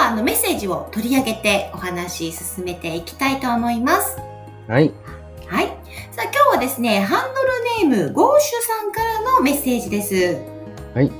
はあのメッセージを取り上げてお話進めていきたいと思いますはい。はい。さあ今日はですね、ハンドルネームゴーシュさんからのメッセージです。はい。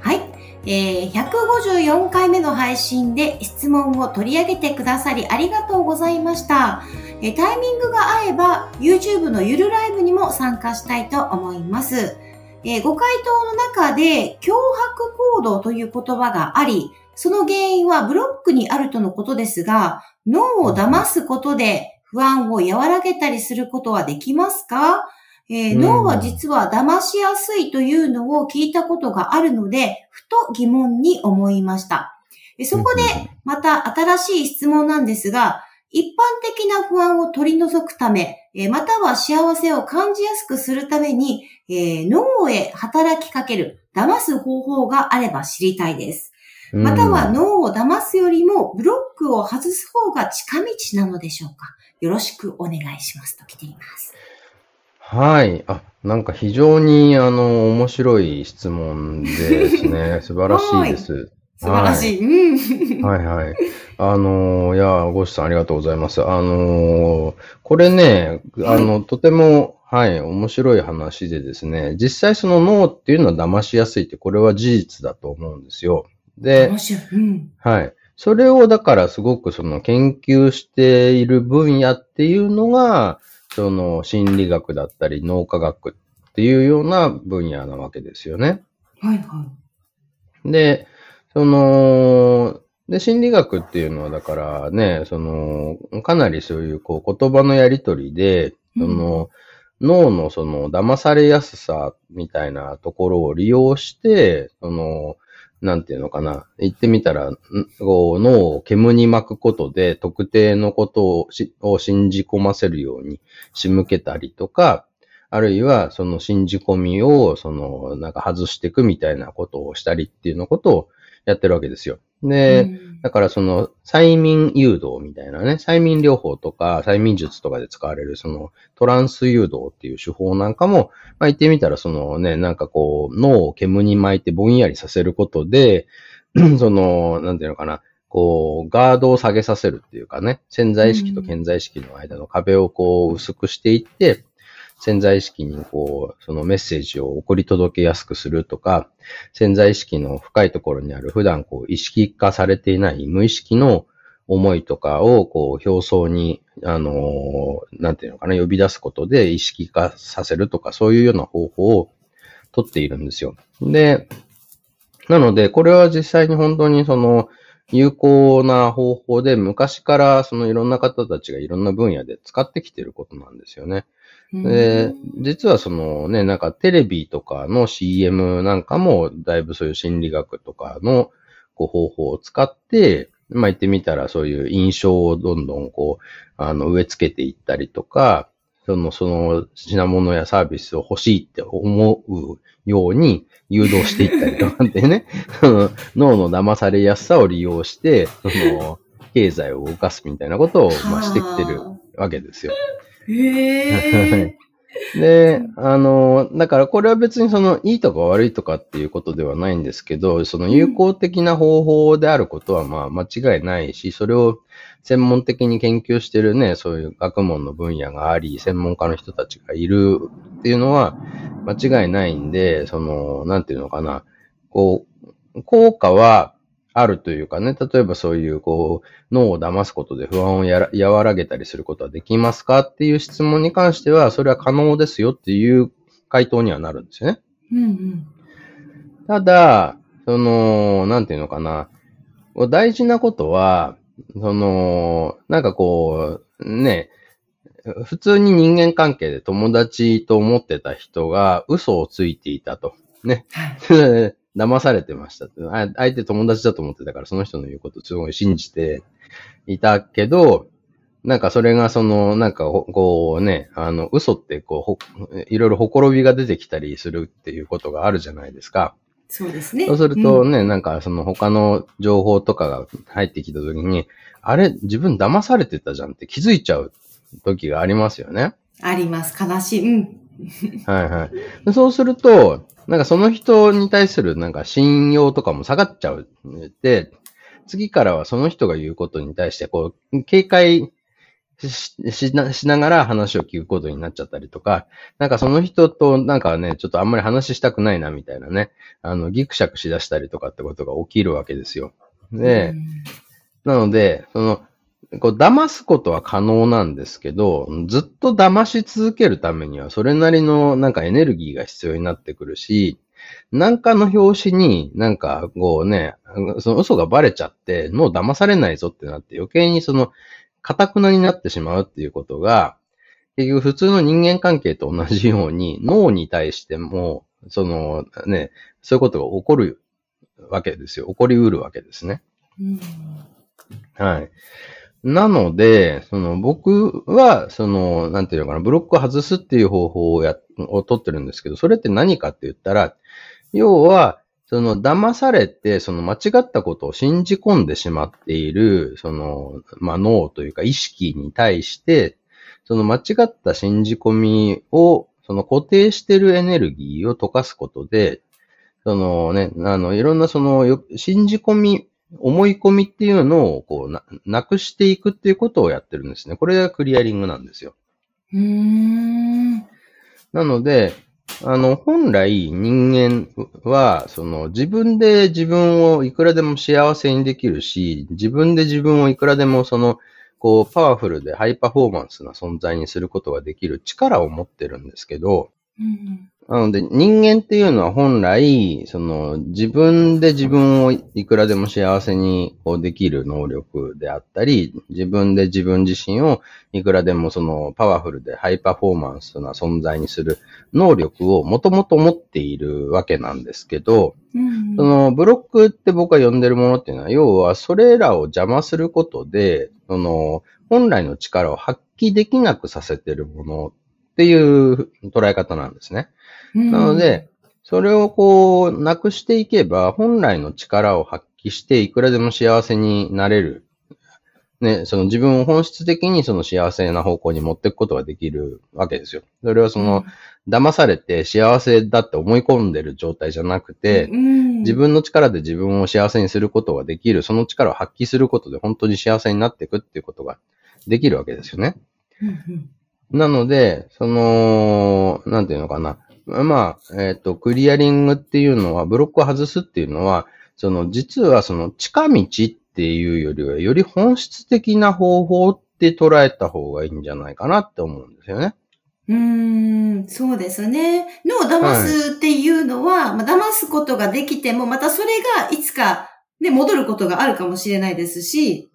はい。えー、154回目の配信で質問を取り上げてくださりありがとうございました。えータイミングが合えば YouTube のゆるライブにも参加したいと思います。えーご回答の中で脅迫行動という言葉があり、その原因はブロックにあるとのことですが、脳を騙すことで不安を和らげたりすることはできますか、えーうん脳は実は騙しやすいというのを聞いたことがあるので、ふと疑問に思いました。えそこでまた新しい質問なんですが、一般的な不安を取り除くため、えーまたは幸せを感じやすくするために、えー脳へ働きかける、騙す方法があれば知りたいです。うんまたは脳を騙すよりもブロックを外す方が近道なのでしょうか？よろしくお願いしますと来ています。はい。あ、なんか非常に、あの、面白い質問ですね。素晴らしいです。素晴らしい。うん。はいはい。あの、いや、ゴーシュさんありがとうございます。あの、これね、あの、とても、はい、面白い話でですね、実際その脳っていうのは騙しやすいって、これは事実だと思うんですよ。で。うん。はい。それをだからすごくその研究している分野っていうのが、その心理学だったり脳科学っていうような分野なわけですよね。はいはで、その、で、心理学っていうのはだからね、その、かなりそういうこう言葉のやりとりで、い。その、脳のその騙されやすさみたいなところを利用して、その、なんていうのかな。言ってみたら、こう脳を煙に巻くことで特定のことをしを信じ込ませるように仕向けたりとか、あるいはその信じ込みを、その、なんか外していくみたいなことをしたりっていうのことをやってるわけですよ。で、うんだからその催眠誘導みたいなね、催眠療法とか催眠術とかで使われるそのトランス誘導っていう手法なんかも、まあ言ってみたらそのね、なんかこう脳を煙に巻いてぼんやりさせることで、その、なんていうのかな、こう、ガードを下げさせるっていうかね、潜在意識と潜在意識の間の壁をこう薄くしていって、潜在意識にこう、そのメッセージを送り届けやすくするとか、潜在意識の深いところにある普段こう意識化されていない無意識の思いとかをこう表層に、あのなんていうのかな、呼び出すことで意識化させるとか、そういうような方法をとっているんですよ。で、なので、これは実際に本当にその、有効な方法で昔からそのいろんな方たちがいろんな分野で使ってきていることなんですよね。で、実はそのね、なんかテレビとかの CM なんかも、だいぶそういう心理学とかのこう方法を使って、まあ言ってみたらそういう印象をどんどんこう、あの植え付けていったりとか、その、その品物やサービスを欲しいって思うように誘導していったりとかってね、その脳の騙されやすさを利用して、その、経済を動かすみたいなことを、まあ、してきてるわけですよ。へえ。で、あの、だからこれは別にそのいいとか悪いとかっていうことではないんですけど、その有効的な方法であることはまあ間違いないし、それを専門的に研究してるね、そういう学問の分野があり、専門家の人たちがいるっていうのは間違いないんで、その、なんていうのかな、こう、効果はあるというかね、例えばそういう、こう、脳を騙すことで不安をやら和らげたりすることはできますかっていう質問に関しては、それは可能ですよっていう回答にはなるんですよね。うんうん。ただ、その、なんていうのかな、大事なことは、その、なんかこう、ね、普通に人間関係で友達と思ってた人が嘘をついていたと。ね。はい。騙されてましたって。あ相手友達だと思ってたから、その人の言うことすごい信じていたけど、なんかそれがその、なんかこうね、あの、嘘ってこう、ほいろいろほころびが出てきたりするっていうことがあるじゃないですか。そうですね。そうするとね、うん、なんかその他の情報とかが入ってきた時に、あれ、自分騙されてたじゃんって気づいちゃう時がありますよね。あります。悲しい。うん。はいはい。そうすると、なんかその人に対するなんか信用とかも下がっちゃう。で、次からはその人が言うことに対して、こう、警戒ししなしながら話を聞くことになっちゃったりとか、なんかその人となんかね、ちょっとあんまり話したくないなみたいなね、あの、ギクシャクしだしたりとかってことが起きるわけですよ。で、なので、その、こう、騙すことは可能なんですけど、ずっと騙し続けるためには、それなりのなんかエネルギーが必要になってくるし、なんかの表紙になんかこうね、その嘘がバレちゃって、もう騙されないぞってなって余計にそのかたくなになってしまうっていうことが、結局普通の人間関係と同じように、脳に対しても、そのね、そういうことが起こるわけですよ。起こりうるわけですね。うん、はい。なので、その僕は、その、なんていうのかな、ブロックを外すっていう方法をや、を取ってるんですけど、それって何かって言ったら、要は、その騙されて、その間違ったことを信じ込んでしまっている、その、まあ、脳というか意識に対して、その間違った信じ込みを、その固定してるエネルギーを溶かすことで、そのね、あの、いろんなその、信じ込み、思い込みっていうのを、こうな、なくしていくっていうことをやってるんですね。これがクリアリングなんですよ。うーん。なので、あの、本来人間は、その自分で自分をいくらでも幸せにできるし、自分で自分をいくらでもその、こう、パワフルでハイパフォーマンスな存在にすることができる力を持ってるんですけど、うんなので、人間っていうのは本来、その、自分で自分をいくらでも幸せにこうできる能力であったり、自分で自分自身をいくらでもそのパワフルでハイパフォーマンスな存在にする能力をもともと持っているわけなんですけど、うん、そのブロックって僕が呼んでるものっていうのは、要はそれらを邪魔することで、その、本来の力を発揮できなくさせてるものっていう捉え方なんですね。なので、それをこう、なくしていけば、本来の力を発揮して、いくらでも幸せになれる。ね、その自分を本質的にその幸せな方向に持っていくことができるわけですよ。それはその、騙されて幸せだって思い込んでる状態じゃなくて、自分の力で自分を幸せにすることができる、その力を発揮することで本当に幸せになっていくっていうことができるわけですよね。なので、その、なんていうのかな。まあ、えっ、ー、と、クリアリングっていうのは、ブロックを外すっていうのは、その、実はその、近道っていうよりは、より本質的な方法って捉えた方がいいんじゃないかなって思うんですよね。うーん、そうですね。脳を騙すっていうのは、はい、まあ、騙すことができても、またそれがいつか、ね、戻ることがあるかもしれないですし、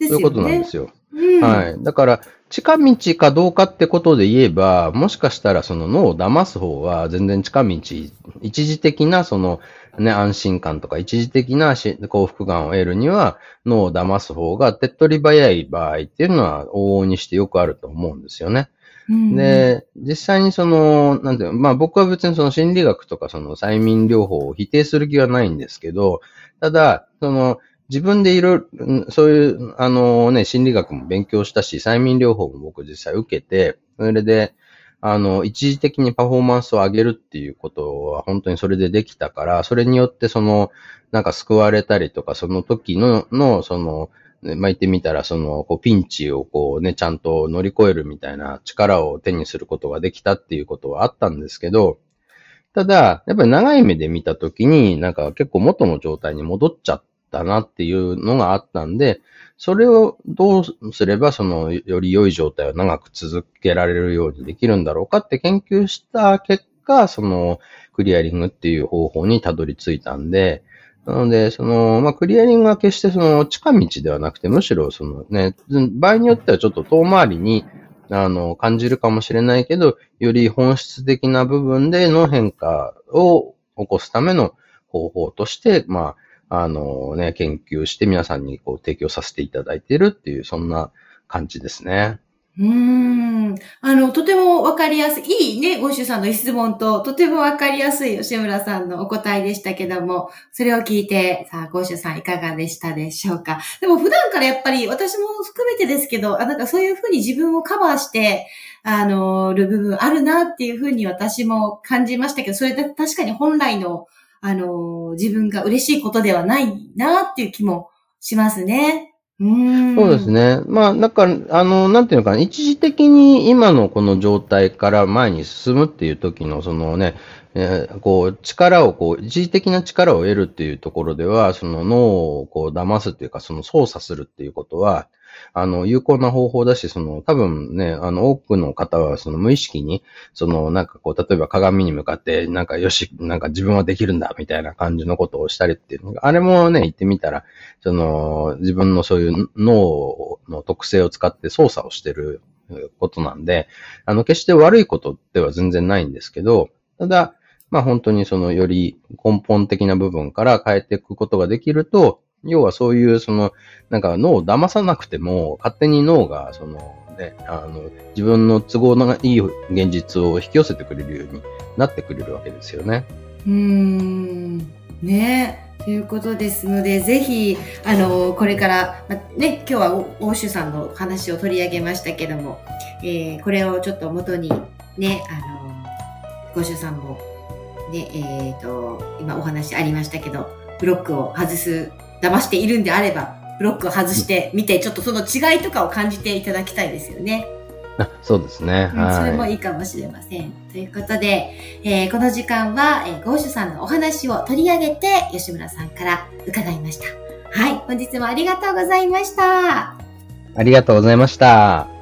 ですよね。そういうことなんですよ。うん、はい。だから、近道かどうかってことで言えば、もしかしたらその脳を騙す方は全然近道、一時的なそのね、安心感とか一時的な幸福感を得るには脳を騙す方が手っ取り早い場合っていうのは往々にしてよくあると思うんですよね。うん、で、実際にその、なんていうの、まあ僕は別にその心理学とかその催眠療法を否定する気はないんですけど、ただ、その、自分でいろいろ、そういう、あのね、心理学も勉強したし、催眠療法も僕実際受けて、それで、あの、一時的にパフォーマンスを上げるっていうことは本当にそれでできたから、それによってその、なんか救われたりとか、その時の、の、その、まあ、言ってみたら、その、こう、ピンチをこうね、ちゃんと乗り越えるみたいな力を手にすることができたっていうことはあったんですけど、ただ、やっぱり長い目で見たときに、なんか結構元の状態に戻っちゃっったなっていうのがあったんで、それをどうすればそのより良い状態を長く続けられるようにできるんだろうかって研究した結果、そのクリアリングっていう方法にたどり着いたんで、なので、その、まあ、クリアリングは決してその近道ではなくて、むしろそのね、場合によってはちょっと遠回りに、あの、感じるかもしれないけど、より本質的な部分での変化を起こすための方法として、まあ、あのね、研究して皆さんにこう提供させていただいているっていう、そんな感じですね。うーん。あの、とてもわかりやすい、いいね、ゴッシュさんの質問と、とてもわかりやすい吉村さんのお答えでしたけども、それを聞いて、さあ、ゴッシュさんいかがでしたでしょうかでも普段からやっぱり、私も含めてですけど、あなんかそういうふうに自分をカバーして、あの、る部分あるなっていうふうに私も感じましたけど、それで確かに本来の、あの、自分が嬉しいことではないなっていう気もしますね。うん。そうです。ね。まあ、だから、あの、なんていうのかな、一時的に今のこの状態から前に進むっていう時の、そのね、えーこう、力を、こう、一時的な力を得るっていうところでは、その脳をこう、騙すっていうか、その操作するっていうことは、あの、有効な方法だし、その、多分ね、あの、多くの方は、その無意識に、その、なんかこう、例えば鏡に向かって、なんかよし、なんか自分はできるんだ、みたいな感じのことをしたりっていうのが、あれもね、言ってみたら、その、自分のそういう脳の特性を使って操作をしてることなんで、あの、決して悪いことでは全然ないんですけど、ただ、まあ本当にそのより根本的な部分から変えていくことができると、要はそういうその、なんか脳を騙さなくても、勝手に脳がその、ね、あの、自分の都合のいい現実を引き寄せてくれるようになってくれるわけですよね。うーん。ねということですので、ぜひ、あの、これから、まね、今日はお欧州さんの話を取り上げましたけども、えーこれをちょっと元に、ね、あの、欧州さんも、ね、えっ、と、今お話ありましたけど、ブロックを外す、騙しているんであれば、ブロックを外してみて、ちょっとその違いとかを感じていただきたいですよね。あそうですね。うんそれもはい。いいかもしれません。ということで、えーこの時間は、えー、ゴーシュさんのお話を取り上げて、吉村さんから伺いました。はい、本日もありがとうございました。ありがとうございました。